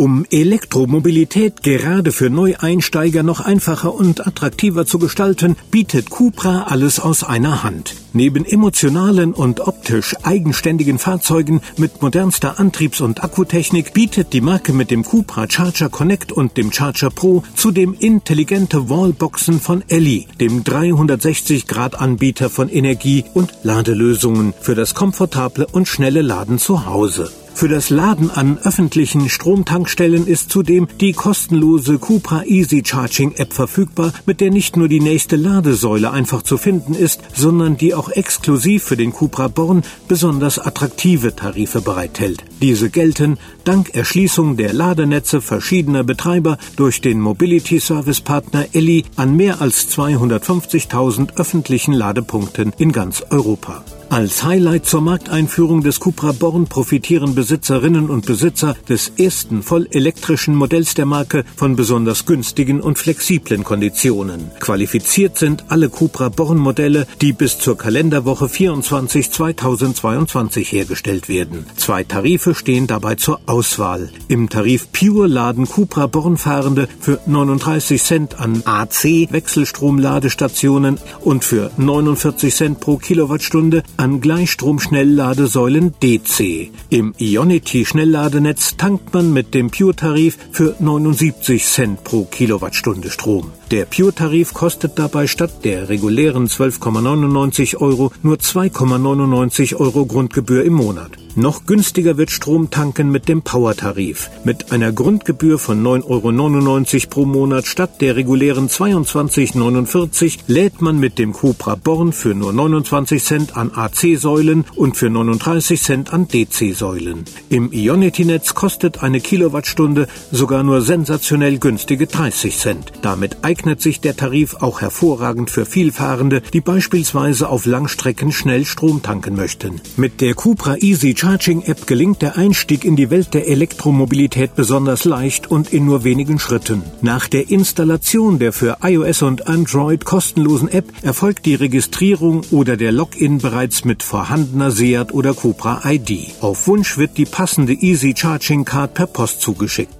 Um Elektromobilität gerade für Neueinsteiger noch einfacher und attraktiver zu gestalten, bietet Cupra alles aus einer Hand. Neben emotionalen und optisch eigenständigen Fahrzeugen mit modernster Antriebs- und Akkutechnik bietet die Marke mit dem Cupra Charger Connect und dem Charger Pro zudem intelligente Wallboxen von Elli, dem 360-Grad-Anbieter von Energie- und Ladelösungen für das komfortable und schnelle Laden zu Hause. Für das Laden an öffentlichen Stromtankstellen ist zudem die kostenlose Cupra Easy Charging App verfügbar, mit der nicht nur die nächste Ladesäule einfach zu finden ist, sondern die auch exklusiv für den Cupra Born besonders attraktive Tarife bereithält. Diese gelten dank Erschließung der Ladenetze verschiedener Betreiber durch den Mobility Service Partner Elli an mehr als 250.000 öffentlichen Ladepunkten in ganz Europa. Als Highlight zur Markteinführung des Cupra Born profitieren Besitzerinnen und Besitzer des ersten voll elektrischen Modells der Marke von besonders günstigen und flexiblen Konditionen. Qualifiziert sind alle Cupra Born Modelle, die bis zur Kalenderwoche 24 2022 hergestellt werden. Zwei Tarife stehen dabei zur Auswahl. Im Tarif Pure laden Cupra Born Fahrende für 39 Cent an AC Wechselstromladestationen und für 49 Cent pro Kilowattstunde an Gleichstrom-Schnellladesäulen DC. Im Ionity-Schnellladenetz tankt man mit dem Pure-Tarif für 79 Cent pro Kilowattstunde Strom. Der Pure-Tarif kostet dabei statt der regulären 12,99 Euro nur 2,99 Euro Grundgebühr im Monat. Noch günstiger wird Strom tanken mit dem Power-Tarif. Mit einer Grundgebühr von 9,99 Euro pro Monat statt der regulären 22,49 lädt man mit dem Cupra Born für nur 29 Cent an AC-Säulen und für 39 Cent an DC-Säulen. Im Ionity-Netz kostet eine Kilowattstunde sogar nur sensationell günstige 30 Cent. Damit eignet sich der Tarif auch hervorragend für Vielfahrende, die beispielsweise auf Langstrecken schnell Strom tanken möchten. Mit der Cupra Easy Charging App gelingt der Einstieg in die Welt der Elektromobilität besonders leicht und in nur wenigen Schritten. Nach der Installation der für iOS und Android kostenlosen App erfolgt die Registrierung oder der Login bereits mit vorhandener Seat oder Cupra ID. Auf Wunsch wird die passende Easy Charging Card per Post zugeschickt.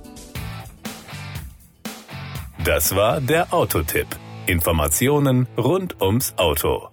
Das war der Autotipp. Informationen rund ums Auto.